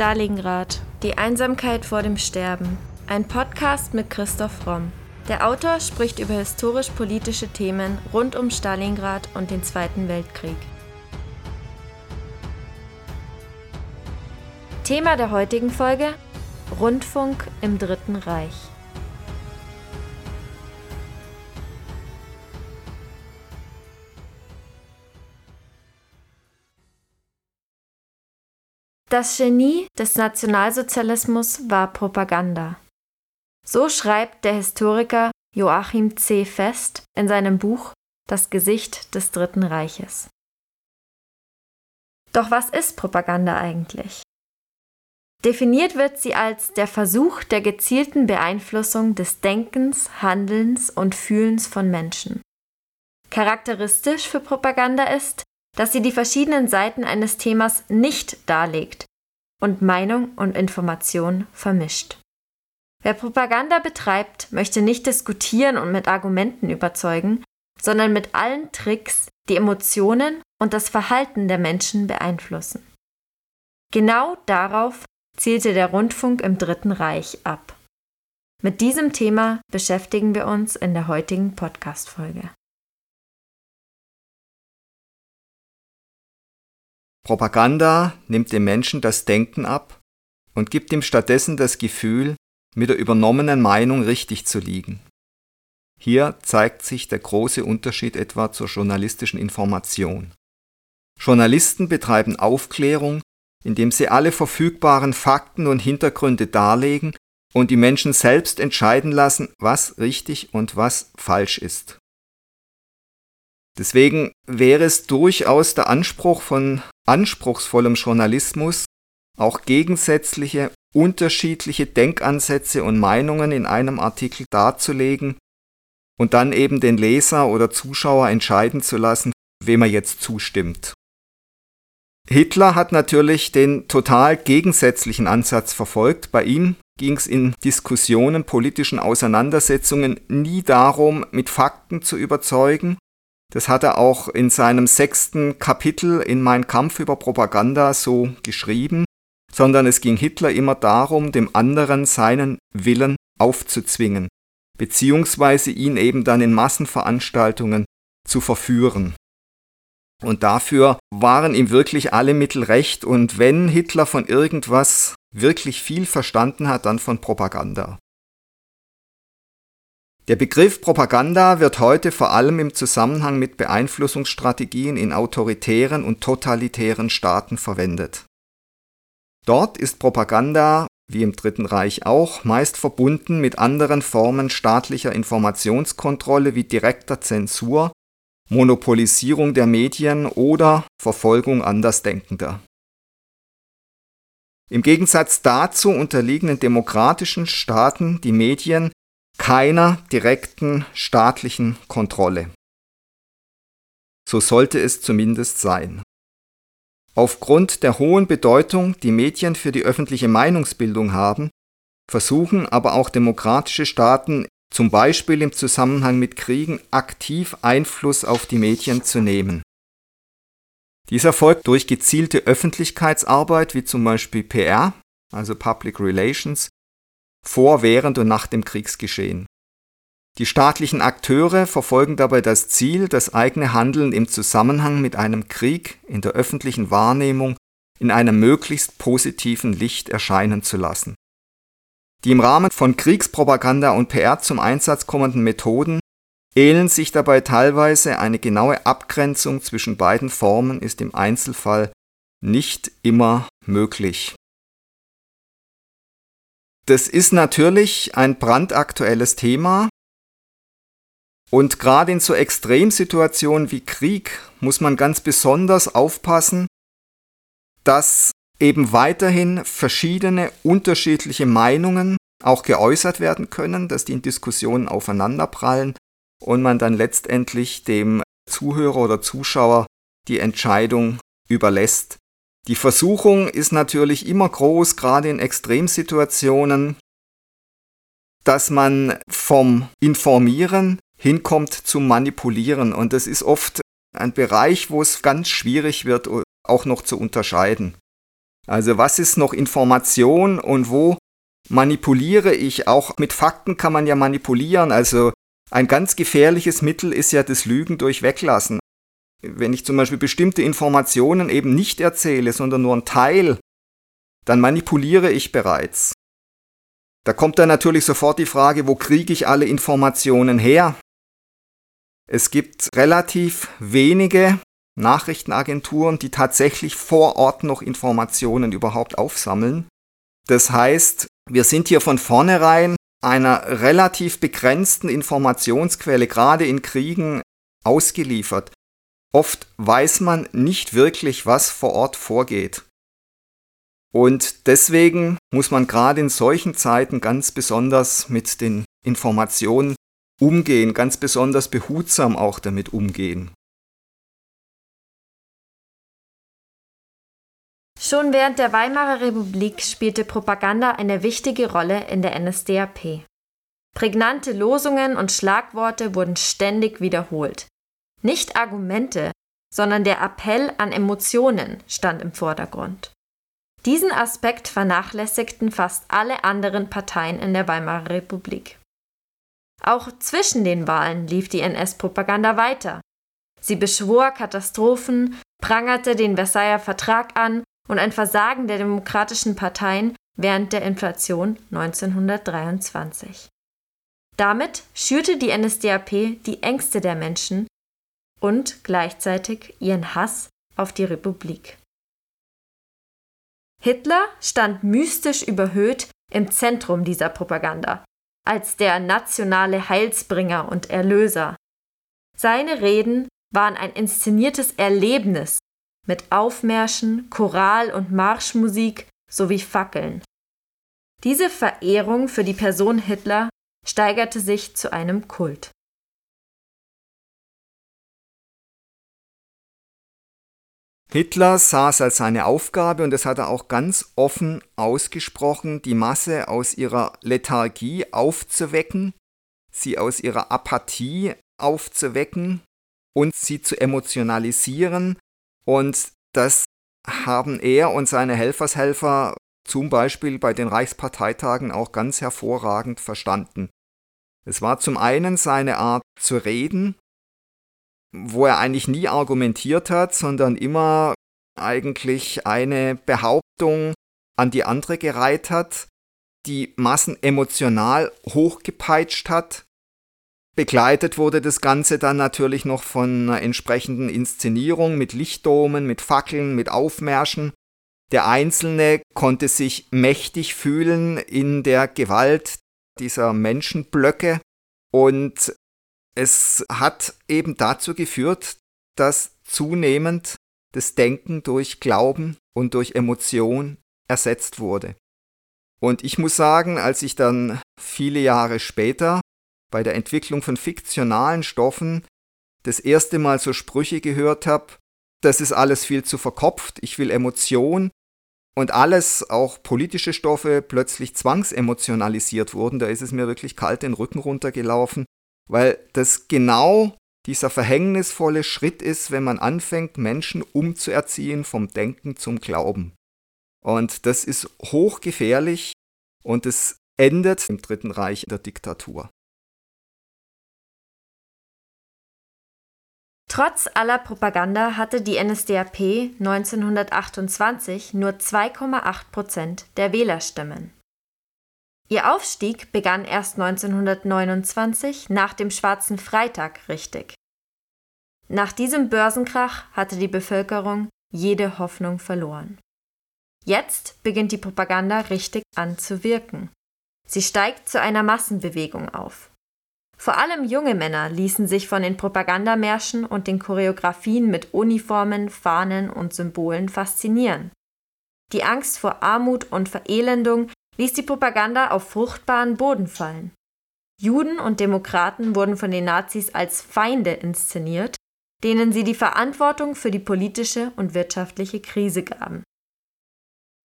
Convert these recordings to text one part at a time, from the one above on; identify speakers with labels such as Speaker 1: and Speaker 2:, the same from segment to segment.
Speaker 1: Stalingrad. Die Einsamkeit vor dem Sterben. Ein Podcast mit Christoph Romm. Der Autor spricht über historisch-politische Themen rund um Stalingrad und den Zweiten Weltkrieg. Thema der heutigen Folge: Rundfunk im Dritten Reich. Das Genie des Nationalsozialismus war Propaganda. So schreibt der Historiker Joachim C. Fest in seinem Buch Das Gesicht des Dritten Reiches. Doch was ist Propaganda eigentlich? Definiert wird sie als der Versuch der gezielten Beeinflussung des Denkens, Handelns und Fühlens von Menschen. Charakteristisch für Propaganda ist, dass sie die verschiedenen Seiten eines Themas nicht darlegt und Meinung und Information vermischt. Wer Propaganda betreibt, möchte nicht diskutieren und mit Argumenten überzeugen, sondern mit allen Tricks die Emotionen und das Verhalten der Menschen beeinflussen. Genau darauf zielte der Rundfunk im Dritten Reich ab. Mit diesem Thema beschäftigen wir uns in der heutigen Podcast-Folge.
Speaker 2: Propaganda nimmt dem Menschen das Denken ab und gibt ihm stattdessen das Gefühl, mit der übernommenen Meinung richtig zu liegen. Hier zeigt sich der große Unterschied etwa zur journalistischen Information. Journalisten betreiben Aufklärung, indem sie alle verfügbaren Fakten und Hintergründe darlegen und die Menschen selbst entscheiden lassen, was richtig und was falsch ist. Deswegen wäre es durchaus der Anspruch von anspruchsvollem Journalismus, auch gegensätzliche, unterschiedliche Denkansätze und Meinungen in einem Artikel darzulegen und dann eben den Leser oder Zuschauer entscheiden zu lassen, wem er jetzt zustimmt. Hitler hat natürlich den total gegensätzlichen Ansatz verfolgt. Bei ihm ging es in Diskussionen, politischen Auseinandersetzungen nie darum, mit Fakten zu überzeugen, das hat er auch in seinem sechsten Kapitel in Mein Kampf über Propaganda so geschrieben, sondern es ging Hitler immer darum, dem anderen seinen Willen aufzuzwingen, beziehungsweise ihn eben dann in Massenveranstaltungen zu verführen. Und dafür waren ihm wirklich alle Mittel recht, und wenn Hitler von irgendwas wirklich viel verstanden hat, dann von Propaganda. Der Begriff Propaganda wird heute vor allem im Zusammenhang mit Beeinflussungsstrategien in autoritären und totalitären Staaten verwendet. Dort ist Propaganda, wie im Dritten Reich auch, meist verbunden mit anderen Formen staatlicher Informationskontrolle wie direkter Zensur, Monopolisierung der Medien oder Verfolgung Andersdenkender. Im Gegensatz dazu unterliegen in demokratischen Staaten die Medien keiner direkten staatlichen Kontrolle. So sollte es zumindest sein. Aufgrund der hohen Bedeutung, die Medien für die öffentliche Meinungsbildung haben, versuchen aber auch demokratische Staaten zum Beispiel im Zusammenhang mit Kriegen aktiv Einfluss auf die Medien zu nehmen. Dies erfolgt durch gezielte Öffentlichkeitsarbeit wie zum Beispiel PR, also Public Relations, vor, während und nach dem Kriegsgeschehen. Die staatlichen Akteure verfolgen dabei das Ziel, das eigene Handeln im Zusammenhang mit einem Krieg in der öffentlichen Wahrnehmung in einem möglichst positiven Licht erscheinen zu lassen. Die im Rahmen von Kriegspropaganda und PR zum Einsatz kommenden Methoden ähneln sich dabei teilweise, eine genaue Abgrenzung zwischen beiden Formen ist im Einzelfall nicht immer möglich. Das ist natürlich ein brandaktuelles Thema. Und gerade in so Extremsituationen wie Krieg muss man ganz besonders aufpassen, dass eben weiterhin verschiedene unterschiedliche Meinungen auch geäußert werden können, dass die in Diskussionen aufeinanderprallen und man dann letztendlich dem Zuhörer oder Zuschauer die Entscheidung überlässt, die Versuchung ist natürlich immer groß, gerade in Extremsituationen, dass man vom Informieren hinkommt zum Manipulieren. Und das ist oft ein Bereich, wo es ganz schwierig wird, auch noch zu unterscheiden. Also was ist noch Information und wo manipuliere ich? Auch mit Fakten kann man ja manipulieren. Also ein ganz gefährliches Mittel ist ja das Lügen durch Weglassen. Wenn ich zum Beispiel bestimmte Informationen eben nicht erzähle, sondern nur einen Teil, dann manipuliere ich bereits. Da kommt dann natürlich sofort die Frage, wo kriege ich alle Informationen her? Es gibt relativ wenige Nachrichtenagenturen, die tatsächlich vor Ort noch Informationen überhaupt aufsammeln. Das heißt, wir sind hier von vornherein einer relativ begrenzten Informationsquelle, gerade in Kriegen, ausgeliefert. Oft weiß man nicht wirklich, was vor Ort vorgeht. Und deswegen muss man gerade in solchen Zeiten ganz besonders mit den Informationen umgehen, ganz besonders behutsam auch damit umgehen.
Speaker 1: Schon während der Weimarer Republik spielte Propaganda eine wichtige Rolle in der NSDAP. Prägnante Losungen und Schlagworte wurden ständig wiederholt. Nicht Argumente, sondern der Appell an Emotionen stand im Vordergrund. Diesen Aspekt vernachlässigten fast alle anderen Parteien in der Weimarer Republik. Auch zwischen den Wahlen lief die NS-Propaganda weiter. Sie beschwor Katastrophen, prangerte den Versailler Vertrag an und ein Versagen der demokratischen Parteien während der Inflation 1923. Damit schürte die NSDAP die Ängste der Menschen und gleichzeitig ihren Hass auf die Republik. Hitler stand mystisch überhöht im Zentrum dieser Propaganda, als der nationale Heilsbringer und Erlöser. Seine Reden waren ein inszeniertes Erlebnis mit Aufmärschen, Choral- und Marschmusik sowie Fackeln. Diese Verehrung für die Person Hitler steigerte sich zu einem Kult.
Speaker 2: Hitler sah es als seine Aufgabe, und das hat er auch ganz offen ausgesprochen, die Masse aus ihrer Lethargie aufzuwecken, sie aus ihrer Apathie aufzuwecken und sie zu emotionalisieren. Und das haben er und seine Helfershelfer zum Beispiel bei den Reichsparteitagen auch ganz hervorragend verstanden. Es war zum einen seine Art zu reden, wo er eigentlich nie argumentiert hat, sondern immer eigentlich eine Behauptung an die andere gereiht hat, die Massen emotional hochgepeitscht hat. Begleitet wurde das Ganze dann natürlich noch von einer entsprechenden Inszenierung mit Lichtdomen, mit Fackeln, mit Aufmärschen. Der Einzelne konnte sich mächtig fühlen in der Gewalt dieser Menschenblöcke und es hat eben dazu geführt, dass zunehmend das Denken durch Glauben und durch Emotion ersetzt wurde. Und ich muss sagen, als ich dann viele Jahre später bei der Entwicklung von fiktionalen Stoffen das erste Mal so Sprüche gehört habe, das ist alles viel zu verkopft, ich will Emotion und alles, auch politische Stoffe, plötzlich zwangsemotionalisiert wurden, da ist es mir wirklich kalt den Rücken runtergelaufen, weil das genau dieser verhängnisvolle Schritt ist, wenn man anfängt, Menschen umzuerziehen vom Denken zum Glauben. Und das ist hochgefährlich und es endet im Dritten Reich der Diktatur.
Speaker 1: Trotz aller Propaganda hatte die NSDAP 1928 nur 2,8 Prozent der Wählerstimmen. Ihr Aufstieg begann erst 1929 nach dem Schwarzen Freitag richtig. Nach diesem Börsenkrach hatte die Bevölkerung jede Hoffnung verloren. Jetzt beginnt die Propaganda richtig an zu wirken. Sie steigt zu einer Massenbewegung auf. Vor allem junge Männer ließen sich von den Propagandamärschen und den Choreografien mit Uniformen, Fahnen und Symbolen faszinieren. Die Angst vor Armut und Verelendung ließ die Propaganda auf fruchtbaren Boden fallen. Juden und Demokraten wurden von den Nazis als Feinde inszeniert, denen sie die Verantwortung für die politische und wirtschaftliche Krise gaben.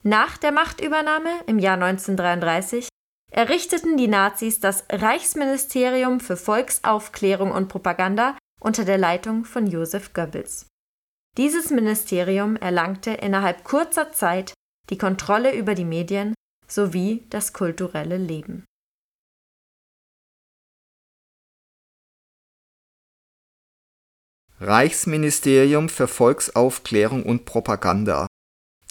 Speaker 1: Nach der Machtübernahme im Jahr 1933 errichteten die Nazis das Reichsministerium für Volksaufklärung und Propaganda unter der Leitung von Josef Goebbels. Dieses Ministerium erlangte innerhalb kurzer Zeit die Kontrolle über die Medien sowie das kulturelle Leben.
Speaker 2: Reichsministerium für Volksaufklärung und Propaganda.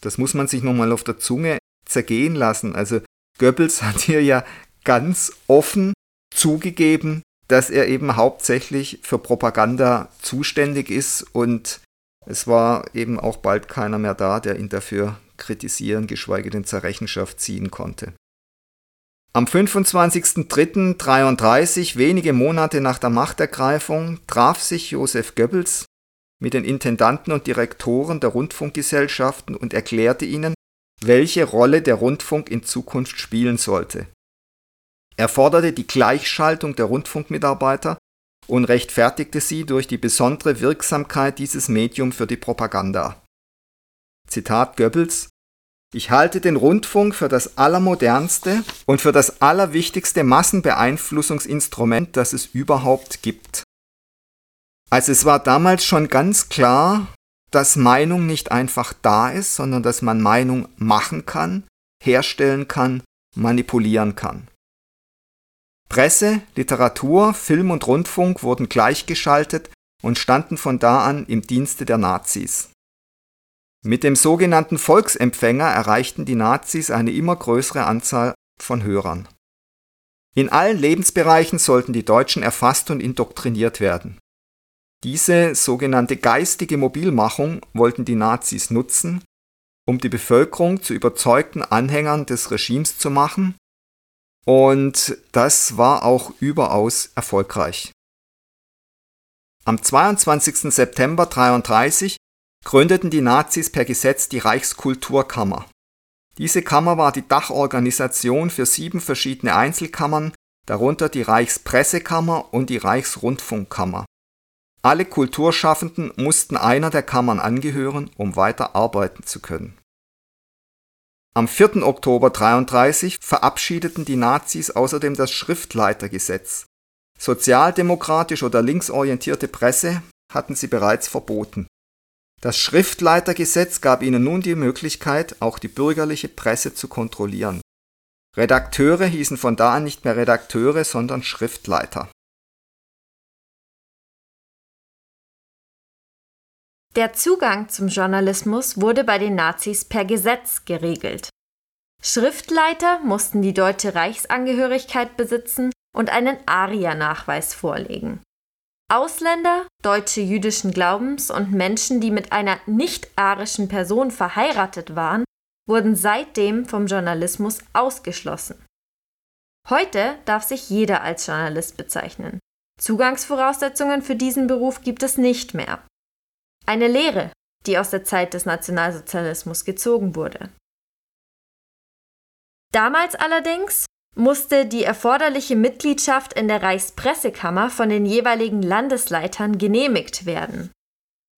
Speaker 2: Das muss man sich nochmal auf der Zunge zergehen lassen. Also Goebbels hat hier ja ganz offen zugegeben, dass er eben hauptsächlich für Propaganda zuständig ist und es war eben auch bald keiner mehr da, der ihn dafür kritisieren, geschweige denn zur Rechenschaft ziehen konnte. Am 25.03.33, wenige Monate nach der Machtergreifung, traf sich Josef Goebbels mit den Intendanten und Direktoren der Rundfunkgesellschaften und erklärte ihnen, welche Rolle der Rundfunk in Zukunft spielen sollte. Er forderte die Gleichschaltung der Rundfunkmitarbeiter und rechtfertigte sie durch die besondere Wirksamkeit dieses Medium für die Propaganda. Zitat Goebbels Ich halte den Rundfunk für das allermodernste und für das allerwichtigste Massenbeeinflussungsinstrument, das es überhaupt gibt. Also es war damals schon ganz klar, dass Meinung nicht einfach da ist, sondern dass man Meinung machen kann, herstellen kann, manipulieren kann. Presse, Literatur, Film und Rundfunk wurden gleichgeschaltet und standen von da an im Dienste der Nazis. Mit dem sogenannten Volksempfänger erreichten die Nazis eine immer größere Anzahl von Hörern. In allen Lebensbereichen sollten die Deutschen erfasst und indoktriniert werden. Diese sogenannte geistige Mobilmachung wollten die Nazis nutzen, um die Bevölkerung zu überzeugten Anhängern des Regimes zu machen und das war auch überaus erfolgreich. Am 22. September 1933 gründeten die Nazis per Gesetz die Reichskulturkammer. Diese Kammer war die Dachorganisation für sieben verschiedene Einzelkammern, darunter die Reichspressekammer und die Reichsrundfunkkammer. Alle Kulturschaffenden mussten einer der Kammern angehören, um weiter arbeiten zu können am 4. Oktober 1933 verabschiedeten die Nazis außerdem das Schriftleitergesetz. Sozialdemokratisch oder linksorientierte Presse hatten sie bereits verboten. Das Schriftleitergesetz gab ihnen nun die Möglichkeit, auch die bürgerliche Presse zu kontrollieren. Redakteure hießen von da an nicht mehr Redakteure, sondern Schriftleiter
Speaker 1: Der Zugang zum Journalismus wurde bei den Nazis per Gesetz geregelt. Schriftleiter mussten die deutsche Reichsangehörigkeit besitzen und einen Ariernachweis vorlegen. Ausländer, Deutsche jüdischen Glaubens und Menschen, die mit einer nicht-arischen Person verheiratet waren, wurden seitdem vom Journalismus ausgeschlossen. Heute darf sich jeder als Journalist bezeichnen. Zugangsvoraussetzungen für diesen Beruf gibt es nicht mehr. Eine Lehre, die aus der Zeit des Nationalsozialismus gezogen wurde. Damals allerdings musste die erforderliche Mitgliedschaft in der Reichspressekammer von den jeweiligen Landesleitern genehmigt werden.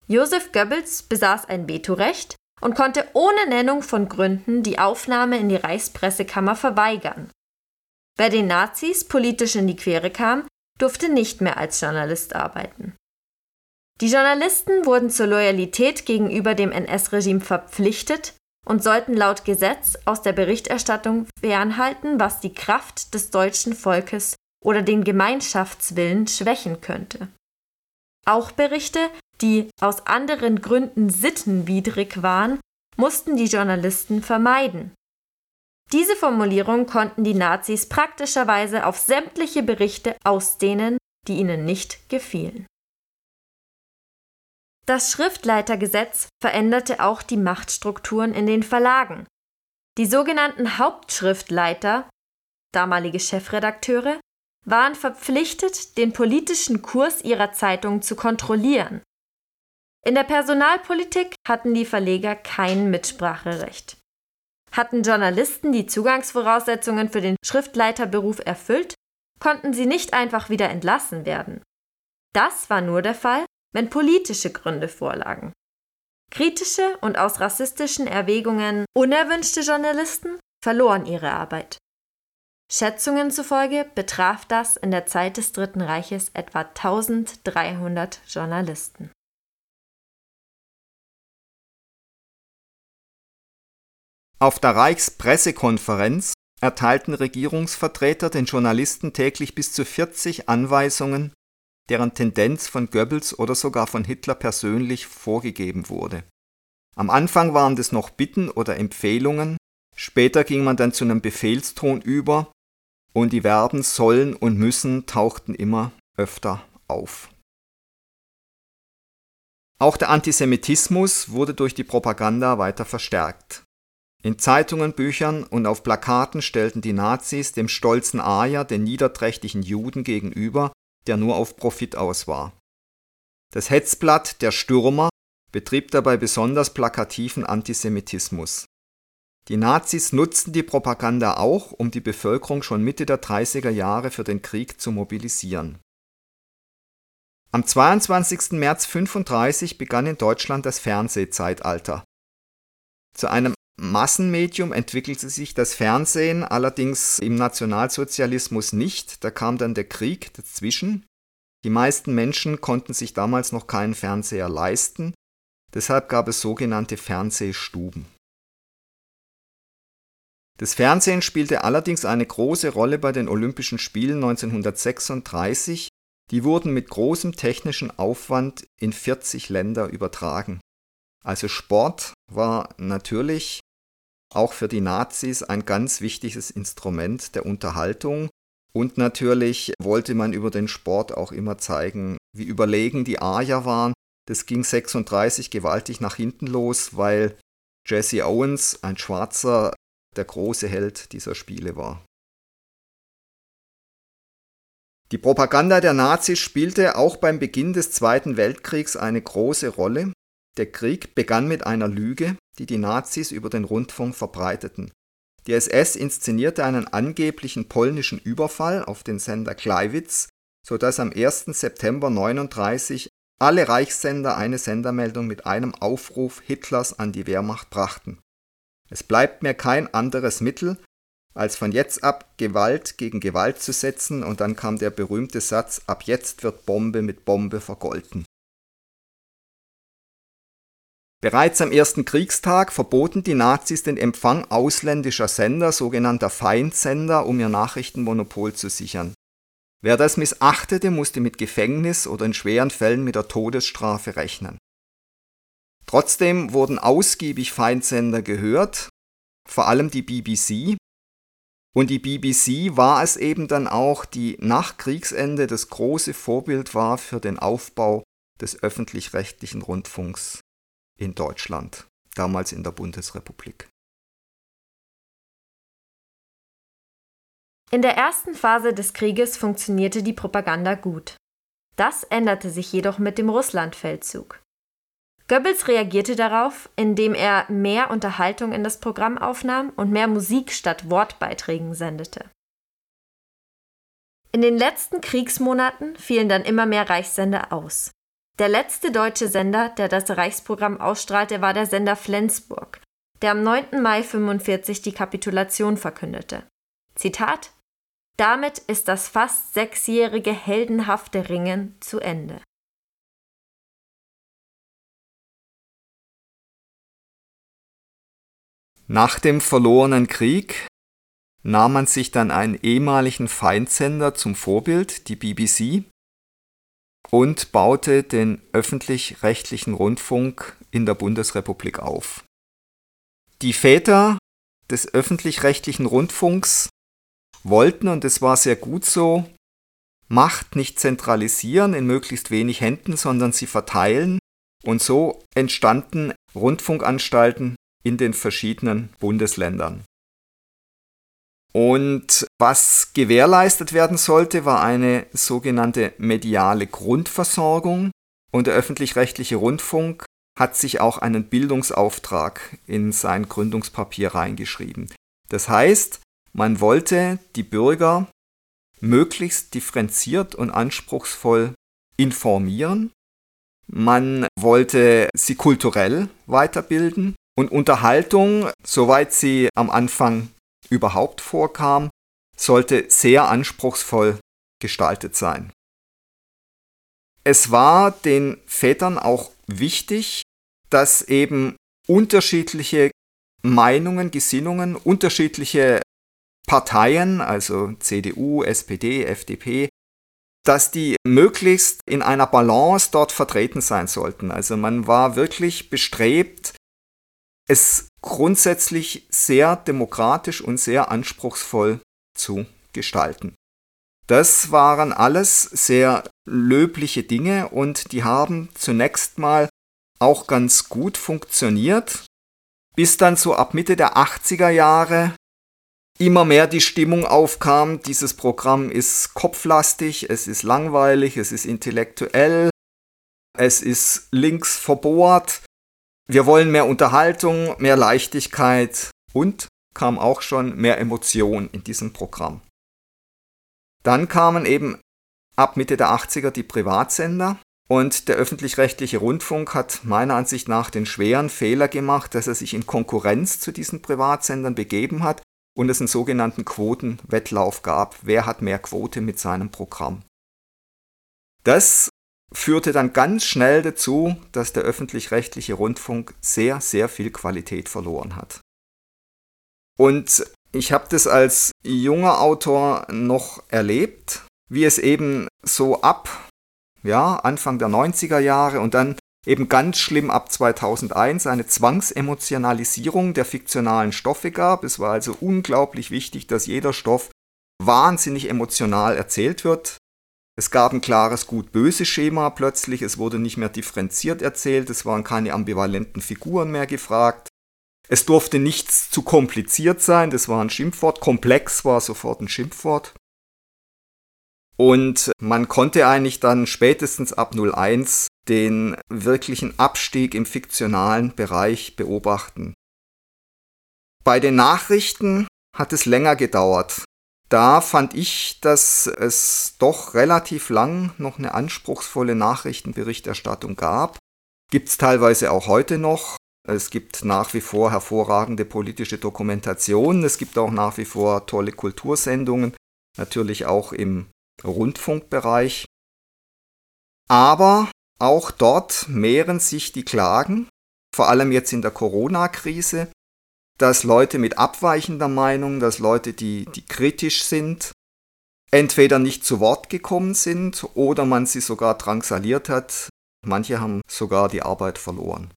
Speaker 1: Josef Goebbels besaß ein Vetorecht und konnte ohne Nennung von Gründen die Aufnahme in die Reichspressekammer verweigern. Wer den Nazis politisch in die Quere kam, durfte nicht mehr als Journalist arbeiten. Die Journalisten wurden zur Loyalität gegenüber dem NS-Regime verpflichtet und sollten laut Gesetz aus der Berichterstattung fernhalten, was die Kraft des deutschen Volkes oder den Gemeinschaftswillen schwächen könnte. Auch Berichte, die aus anderen Gründen sittenwidrig waren, mussten die Journalisten vermeiden. Diese Formulierung konnten die Nazis praktischerweise auf sämtliche Berichte ausdehnen, die ihnen nicht gefielen. Das Schriftleitergesetz veränderte auch die Machtstrukturen in den Verlagen. Die sogenannten Hauptschriftleiter, damalige Chefredakteure, waren verpflichtet, den politischen Kurs ihrer Zeitung zu kontrollieren. In der Personalpolitik hatten die Verleger kein Mitspracherecht. Hatten Journalisten die Zugangsvoraussetzungen für den Schriftleiterberuf erfüllt, konnten sie nicht einfach wieder entlassen werden. Das war nur der Fall, wenn politische Gründe vorlagen. Kritische und aus rassistischen Erwägungen unerwünschte Journalisten verloren ihre Arbeit. Schätzungen zufolge betraf das in der Zeit des Dritten Reiches etwa 1300 Journalisten.
Speaker 2: Auf der Reichspressekonferenz erteilten Regierungsvertreter den Journalisten täglich bis zu 40 Anweisungen, deren Tendenz von Goebbels oder sogar von Hitler persönlich vorgegeben wurde. Am Anfang waren das noch Bitten oder Empfehlungen, später ging man dann zu einem Befehlston über und die Verben sollen und müssen tauchten immer öfter auf. Auch der Antisemitismus wurde durch die Propaganda weiter verstärkt. In Zeitungen, Büchern und auf Plakaten stellten die Nazis dem stolzen Arier den niederträchtigen Juden gegenüber, der nur auf Profit aus war. Das Hetzblatt Der Stürmer betrieb dabei besonders plakativen Antisemitismus. Die Nazis nutzten die Propaganda auch, um die Bevölkerung schon Mitte der 30er Jahre für den Krieg zu mobilisieren. Am 22. März 1935 begann in Deutschland das Fernsehzeitalter. Zu einem Massenmedium entwickelte sich das Fernsehen allerdings im Nationalsozialismus nicht, da kam dann der Krieg dazwischen. Die meisten Menschen konnten sich damals noch keinen Fernseher leisten, deshalb gab es sogenannte Fernsehstuben. Das Fernsehen spielte allerdings eine große Rolle bei den Olympischen Spielen 1936, die wurden mit großem technischen Aufwand in 40 Länder übertragen. Also Sport war natürlich auch für die Nazis ein ganz wichtiges Instrument der Unterhaltung. Und natürlich wollte man über den Sport auch immer zeigen, wie überlegen die Arier waren. Das ging 36 gewaltig nach hinten los, weil Jesse Owens, ein Schwarzer, der große Held dieser Spiele war. Die Propaganda der Nazis spielte auch beim Beginn des Zweiten Weltkriegs eine große Rolle. Der Krieg begann mit einer Lüge, die die Nazis über den Rundfunk verbreiteten. Die SS inszenierte einen angeblichen polnischen Überfall auf den Sender Gleiwitz, sodass am 1. September 1939 alle Reichssender eine Sendermeldung mit einem Aufruf Hitlers an die Wehrmacht brachten. Es bleibt mir kein anderes Mittel, als von jetzt ab Gewalt gegen Gewalt zu setzen, und dann kam der berühmte Satz, ab jetzt wird Bombe mit Bombe vergolten. Bereits am ersten Kriegstag verboten die Nazis den Empfang ausländischer Sender, sogenannter Feindsender, um ihr Nachrichtenmonopol zu sichern. Wer das missachtete, musste mit Gefängnis oder in schweren Fällen mit der Todesstrafe rechnen. Trotzdem wurden ausgiebig Feindsender gehört, vor allem die BBC. Und die BBC war es eben dann auch, die nach Kriegsende das große Vorbild war für den Aufbau des öffentlich-rechtlichen Rundfunks in Deutschland, damals in der Bundesrepublik.
Speaker 1: In der ersten Phase des Krieges funktionierte die Propaganda gut. Das änderte sich jedoch mit dem Russlandfeldzug. Goebbels reagierte darauf, indem er mehr Unterhaltung in das Programm aufnahm und mehr Musik statt Wortbeiträgen sendete. In den letzten Kriegsmonaten fielen dann immer mehr Reichssender aus. Der letzte deutsche Sender, der das Reichsprogramm ausstrahlte, war der Sender Flensburg, der am 9. Mai 45 die Kapitulation verkündete. Zitat Damit ist das fast sechsjährige heldenhafte Ringen zu Ende.
Speaker 2: Nach dem verlorenen Krieg nahm man sich dann einen ehemaligen Feindsender zum Vorbild, die BBC, und baute den öffentlich-rechtlichen Rundfunk in der Bundesrepublik auf. Die Väter des öffentlich-rechtlichen Rundfunks wollten, und es war sehr gut so, Macht nicht zentralisieren in möglichst wenig Händen, sondern sie verteilen, und so entstanden Rundfunkanstalten in den verschiedenen Bundesländern. Und was gewährleistet werden sollte, war eine sogenannte mediale Grundversorgung. Und der öffentlich-rechtliche Rundfunk hat sich auch einen Bildungsauftrag in sein Gründungspapier reingeschrieben. Das heißt, man wollte die Bürger möglichst differenziert und anspruchsvoll informieren. Man wollte sie kulturell weiterbilden und Unterhaltung, soweit sie am Anfang überhaupt vorkam, sollte sehr anspruchsvoll gestaltet sein. Es war den Vätern auch wichtig, dass eben unterschiedliche Meinungen, Gesinnungen, unterschiedliche Parteien, also CDU, SPD, FDP, dass die möglichst in einer Balance dort vertreten sein sollten. Also man war wirklich bestrebt, es grundsätzlich sehr demokratisch und sehr anspruchsvoll zu gestalten. Das waren alles sehr löbliche Dinge und die haben zunächst mal auch ganz gut funktioniert, bis dann so ab Mitte der 80er Jahre immer mehr die Stimmung aufkam, dieses Programm ist kopflastig, es ist langweilig, es ist intellektuell, es ist links verbohrt, wir wollen mehr Unterhaltung, mehr Leichtigkeit und kam auch schon mehr Emotion in diesem Programm. Dann kamen eben ab Mitte der 80er die Privatsender und der öffentlich-rechtliche Rundfunk hat meiner Ansicht nach den schweren Fehler gemacht, dass er sich in Konkurrenz zu diesen Privatsendern begeben hat und es einen sogenannten Quotenwettlauf gab. Wer hat mehr Quote mit seinem Programm? Das führte dann ganz schnell dazu, dass der öffentlich-rechtliche Rundfunk sehr, sehr viel Qualität verloren hat. Und ich habe das als junger Autor noch erlebt, wie es eben so ab ja, Anfang der 90er Jahre und dann eben ganz schlimm ab 2001 eine Zwangsemotionalisierung der fiktionalen Stoffe gab. Es war also unglaublich wichtig, dass jeder Stoff wahnsinnig emotional erzählt wird. Es gab ein klares Gut-Böse-Schema plötzlich, es wurde nicht mehr differenziert erzählt, es waren keine ambivalenten Figuren mehr gefragt. Es durfte nichts zu kompliziert sein, das war ein Schimpfwort. Komplex war sofort ein Schimpfwort. Und man konnte eigentlich dann spätestens ab 01 den wirklichen Abstieg im fiktionalen Bereich beobachten. Bei den Nachrichten hat es länger gedauert. Da fand ich, dass es doch relativ lang noch eine anspruchsvolle Nachrichtenberichterstattung gab. Gibt es teilweise auch heute noch. Es gibt nach wie vor hervorragende politische Dokumentationen. Es gibt auch nach wie vor tolle Kultursendungen, natürlich auch im Rundfunkbereich. Aber auch dort mehren sich die Klagen, vor allem jetzt in der Corona-Krise, dass Leute mit abweichender Meinung, dass Leute, die, die kritisch sind, entweder nicht zu Wort gekommen sind oder man sie sogar drangsaliert hat. Manche haben sogar die Arbeit verloren.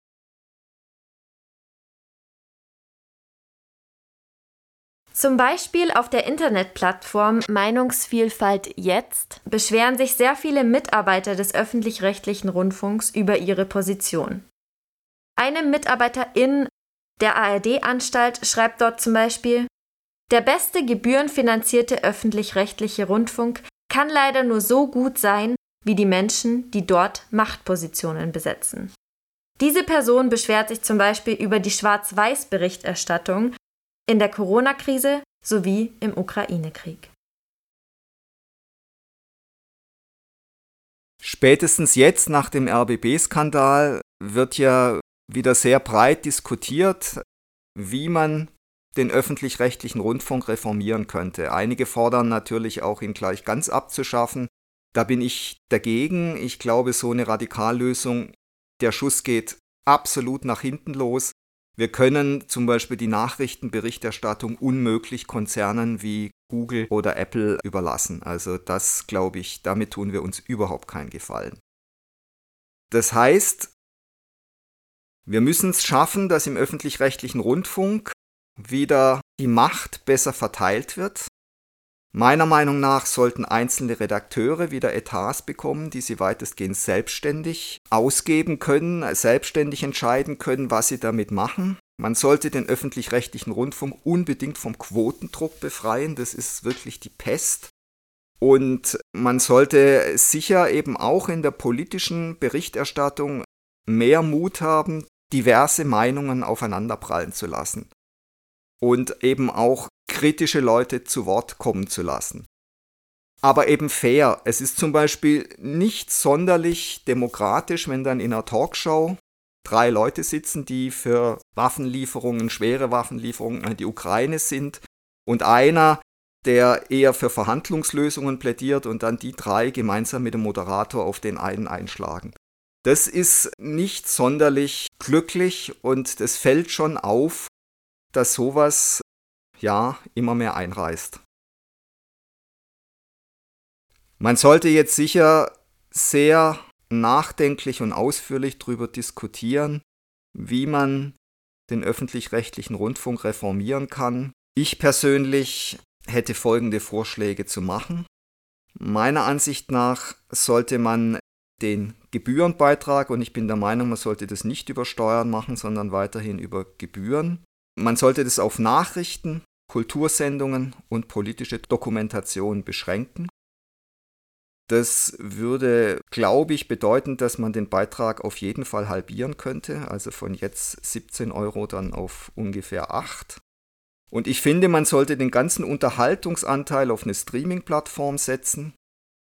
Speaker 1: Zum Beispiel auf der Internetplattform Meinungsvielfalt jetzt beschweren sich sehr viele Mitarbeiter des öffentlich-rechtlichen Rundfunks über ihre Position. Eine Mitarbeiterin der ARD-Anstalt schreibt dort zum Beispiel, der beste gebührenfinanzierte öffentlich-rechtliche Rundfunk kann leider nur so gut sein, wie die Menschen, die dort Machtpositionen besetzen. Diese Person beschwert sich zum Beispiel über die Schwarz-Weiß-Berichterstattung in der Corona-Krise sowie im Ukraine-Krieg.
Speaker 2: Spätestens jetzt nach dem RBB-Skandal wird ja wieder sehr breit diskutiert, wie man den öffentlich-rechtlichen Rundfunk reformieren könnte. Einige fordern natürlich auch, ihn gleich ganz abzuschaffen. Da bin ich dagegen. Ich glaube, so eine Radikallösung, der Schuss geht absolut nach hinten los. Wir können zum Beispiel die Nachrichtenberichterstattung unmöglich Konzernen wie Google oder Apple überlassen. Also das glaube ich, damit tun wir uns überhaupt keinen Gefallen. Das heißt, wir müssen es schaffen, dass im öffentlich-rechtlichen Rundfunk wieder die Macht besser verteilt wird. Meiner Meinung nach sollten einzelne Redakteure wieder Etats bekommen, die sie weitestgehend selbstständig ausgeben können, selbstständig entscheiden können, was sie damit machen. Man sollte den öffentlich-rechtlichen Rundfunk unbedingt vom Quotendruck befreien, das ist wirklich die Pest. Und man sollte sicher eben auch in der politischen Berichterstattung mehr Mut haben, diverse Meinungen aufeinanderprallen zu lassen. Und eben auch kritische Leute zu Wort kommen zu lassen. Aber eben fair. Es ist zum Beispiel nicht sonderlich demokratisch, wenn dann in einer Talkshow drei Leute sitzen, die für Waffenlieferungen, schwere Waffenlieferungen an die Ukraine sind und einer, der eher für Verhandlungslösungen plädiert und dann die drei gemeinsam mit dem Moderator auf den einen einschlagen. Das ist nicht sonderlich glücklich und das fällt schon auf, dass sowas ja immer mehr einreißt. Man sollte jetzt sicher sehr nachdenklich und ausführlich darüber diskutieren, wie man den öffentlich-rechtlichen Rundfunk reformieren kann. Ich persönlich hätte folgende Vorschläge zu machen. Meiner Ansicht nach sollte man den Gebührenbeitrag, und ich bin der Meinung, man sollte das nicht über Steuern machen, sondern weiterhin über Gebühren. Man sollte das auf Nachrichten, Kultursendungen und politische Dokumentation beschränken. Das würde, glaube ich, bedeuten, dass man den Beitrag auf jeden Fall halbieren könnte, also von jetzt 17 Euro dann auf ungefähr 8. Und ich finde, man sollte den ganzen Unterhaltungsanteil auf eine Streaming-Plattform setzen,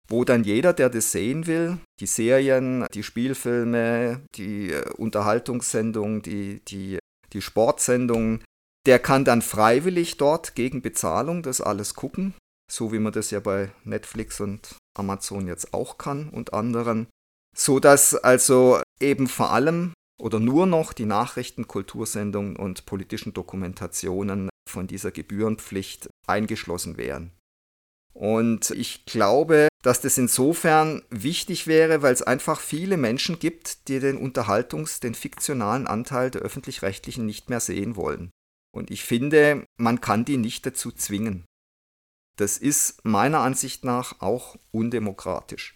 Speaker 2: wo dann jeder, der das sehen will, die Serien, die Spielfilme, die äh, Unterhaltungssendungen, die, die, die Sportsendungen, der kann dann freiwillig dort gegen Bezahlung das alles gucken so wie man das ja bei Netflix und Amazon jetzt auch kann und anderen, so dass also eben vor allem oder nur noch die Nachrichten, Kultursendungen und politischen Dokumentationen von dieser Gebührenpflicht eingeschlossen wären. Und ich glaube, dass das insofern wichtig wäre, weil es einfach viele Menschen gibt, die den Unterhaltungs-, den fiktionalen Anteil der öffentlich-rechtlichen nicht mehr sehen wollen. Und ich finde, man kann die nicht dazu zwingen. Das ist meiner Ansicht nach auch undemokratisch.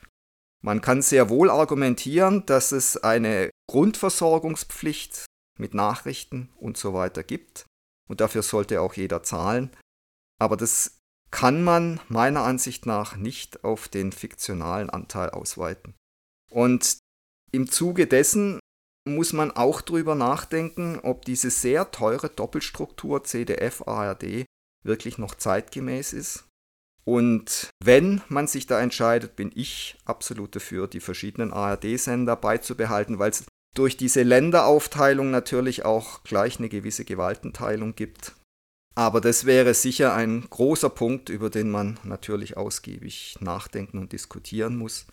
Speaker 2: Man kann sehr wohl argumentieren, dass es eine Grundversorgungspflicht mit Nachrichten und so weiter gibt und dafür sollte auch jeder zahlen, aber das kann man meiner Ansicht nach nicht auf den fiktionalen Anteil ausweiten. Und im Zuge dessen muss man auch darüber nachdenken, ob diese sehr teure Doppelstruktur CDF ARD wirklich noch zeitgemäß ist und wenn man sich da entscheidet, bin ich absolut dafür, die verschiedenen ARD-Sender beizubehalten, weil es durch diese Länderaufteilung natürlich auch gleich eine gewisse Gewaltenteilung gibt. Aber das wäre sicher ein großer Punkt, über den man natürlich ausgiebig nachdenken und diskutieren muss.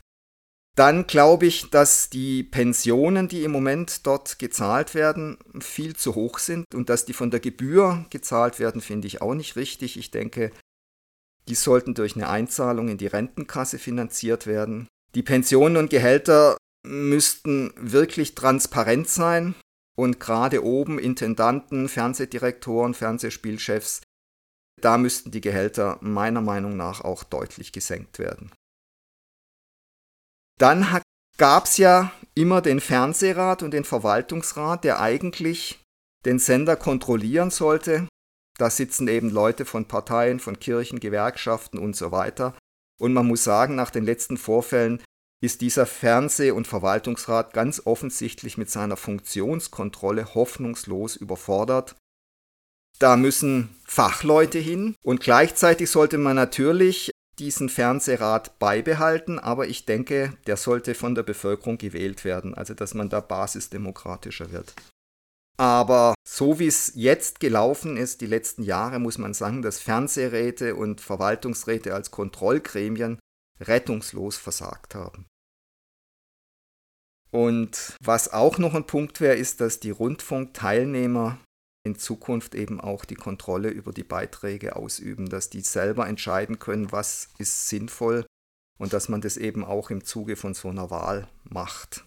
Speaker 2: Dann glaube ich, dass die Pensionen, die im Moment dort gezahlt werden, viel zu hoch sind und dass die von der Gebühr gezahlt werden, finde ich auch nicht richtig. Ich denke, die sollten durch eine Einzahlung in die Rentenkasse finanziert werden. Die Pensionen und Gehälter müssten wirklich transparent sein und gerade oben Intendanten, Fernsehdirektoren, Fernsehspielchefs, da müssten die Gehälter meiner Meinung nach auch deutlich gesenkt werden. Dann gab es ja immer den Fernsehrat und den Verwaltungsrat, der eigentlich den Sender kontrollieren sollte da sitzen eben Leute von Parteien, von Kirchen, Gewerkschaften und so weiter. Und man muss sagen, nach den letzten Vorfällen ist dieser Fernseh- und Verwaltungsrat ganz offensichtlich mit seiner Funktionskontrolle hoffnungslos überfordert. Da müssen Fachleute hin und gleichzeitig sollte man natürlich diesen Fernsehrat beibehalten, aber ich denke, der sollte von der Bevölkerung gewählt werden, also dass man da basisdemokratischer wird. Aber so wie es jetzt gelaufen ist, die letzten Jahre, muss man sagen, dass Fernsehräte und Verwaltungsräte als Kontrollgremien rettungslos versagt haben. Und was auch noch ein Punkt wäre, ist, dass die Rundfunkteilnehmer in Zukunft eben auch die Kontrolle über die Beiträge ausüben, dass die selber entscheiden können, was ist sinnvoll und dass man das eben auch im Zuge von so einer Wahl macht.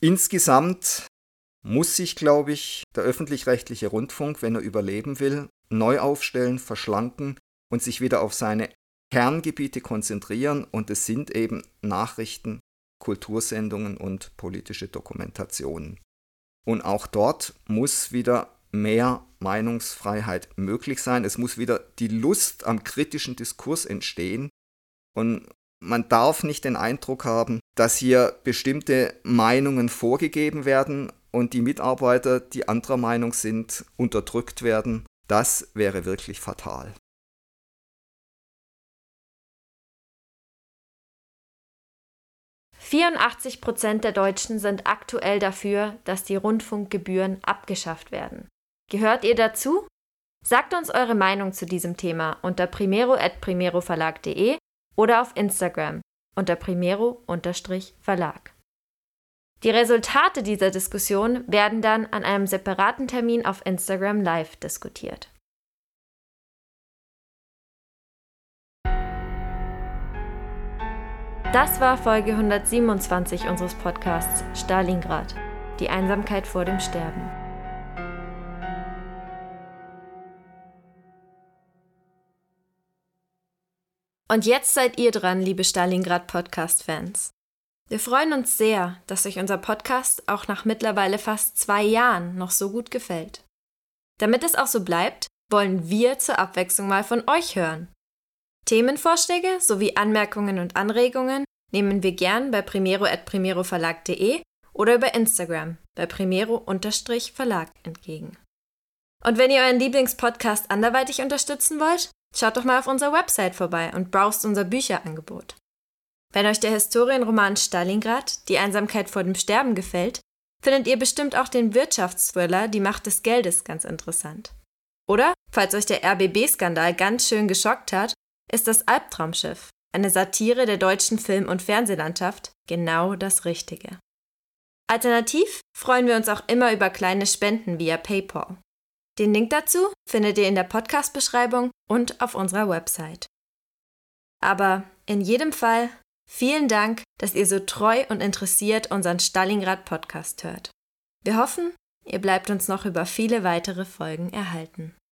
Speaker 2: Insgesamt muss sich, glaube ich, der öffentlich-rechtliche Rundfunk, wenn er überleben will, neu aufstellen, verschlanken und sich wieder auf seine Kerngebiete konzentrieren. Und es sind eben Nachrichten, Kultursendungen und politische Dokumentationen. Und auch dort muss wieder mehr Meinungsfreiheit möglich sein. Es muss wieder die Lust am kritischen Diskurs entstehen. Und man darf nicht den Eindruck haben, dass hier bestimmte Meinungen vorgegeben werden und die Mitarbeiter, die anderer Meinung sind, unterdrückt werden, das wäre wirklich fatal.
Speaker 1: Vierundachtzig Prozent der Deutschen sind aktuell dafür, dass die Rundfunkgebühren abgeschafft werden. Gehört ihr dazu? Sagt uns eure Meinung zu diesem Thema unter primero.primeroverlag.de oder auf Instagram unter primero-verlag. Die Resultate dieser Diskussion werden dann an einem separaten Termin auf Instagram Live diskutiert. Das war Folge 127 unseres Podcasts Stalingrad, die Einsamkeit vor dem Sterben. Und jetzt seid ihr dran, liebe Stalingrad Podcast-Fans. Wir freuen uns sehr, dass euch unser Podcast auch nach mittlerweile fast zwei Jahren noch so gut gefällt. Damit es auch so bleibt, wollen wir zur Abwechslung mal von euch hören. Themenvorschläge sowie Anmerkungen und Anregungen nehmen wir gern bei primero.primeroverlag.de oder über Instagram bei primero-verlag entgegen. Und wenn ihr euren Lieblingspodcast anderweitig unterstützen wollt, schaut doch mal auf unserer Website vorbei und browst unser Bücherangebot. Wenn euch der Historienroman Stalingrad, die Einsamkeit vor dem Sterben gefällt, findet ihr bestimmt auch den Wirtschaftsthriller Die Macht des Geldes ganz interessant. Oder, falls euch der RBB-Skandal ganz schön geschockt hat, ist das Albtraumschiff, eine Satire der deutschen Film- und Fernsehlandschaft, genau das Richtige. Alternativ freuen wir uns auch immer über kleine Spenden via PayPal. Den Link dazu findet ihr in der Podcast-Beschreibung und auf unserer Website. Aber in jedem Fall vielen Dank, dass ihr so treu und interessiert unseren Stalingrad-Podcast hört. Wir hoffen, ihr bleibt uns noch über viele weitere Folgen erhalten.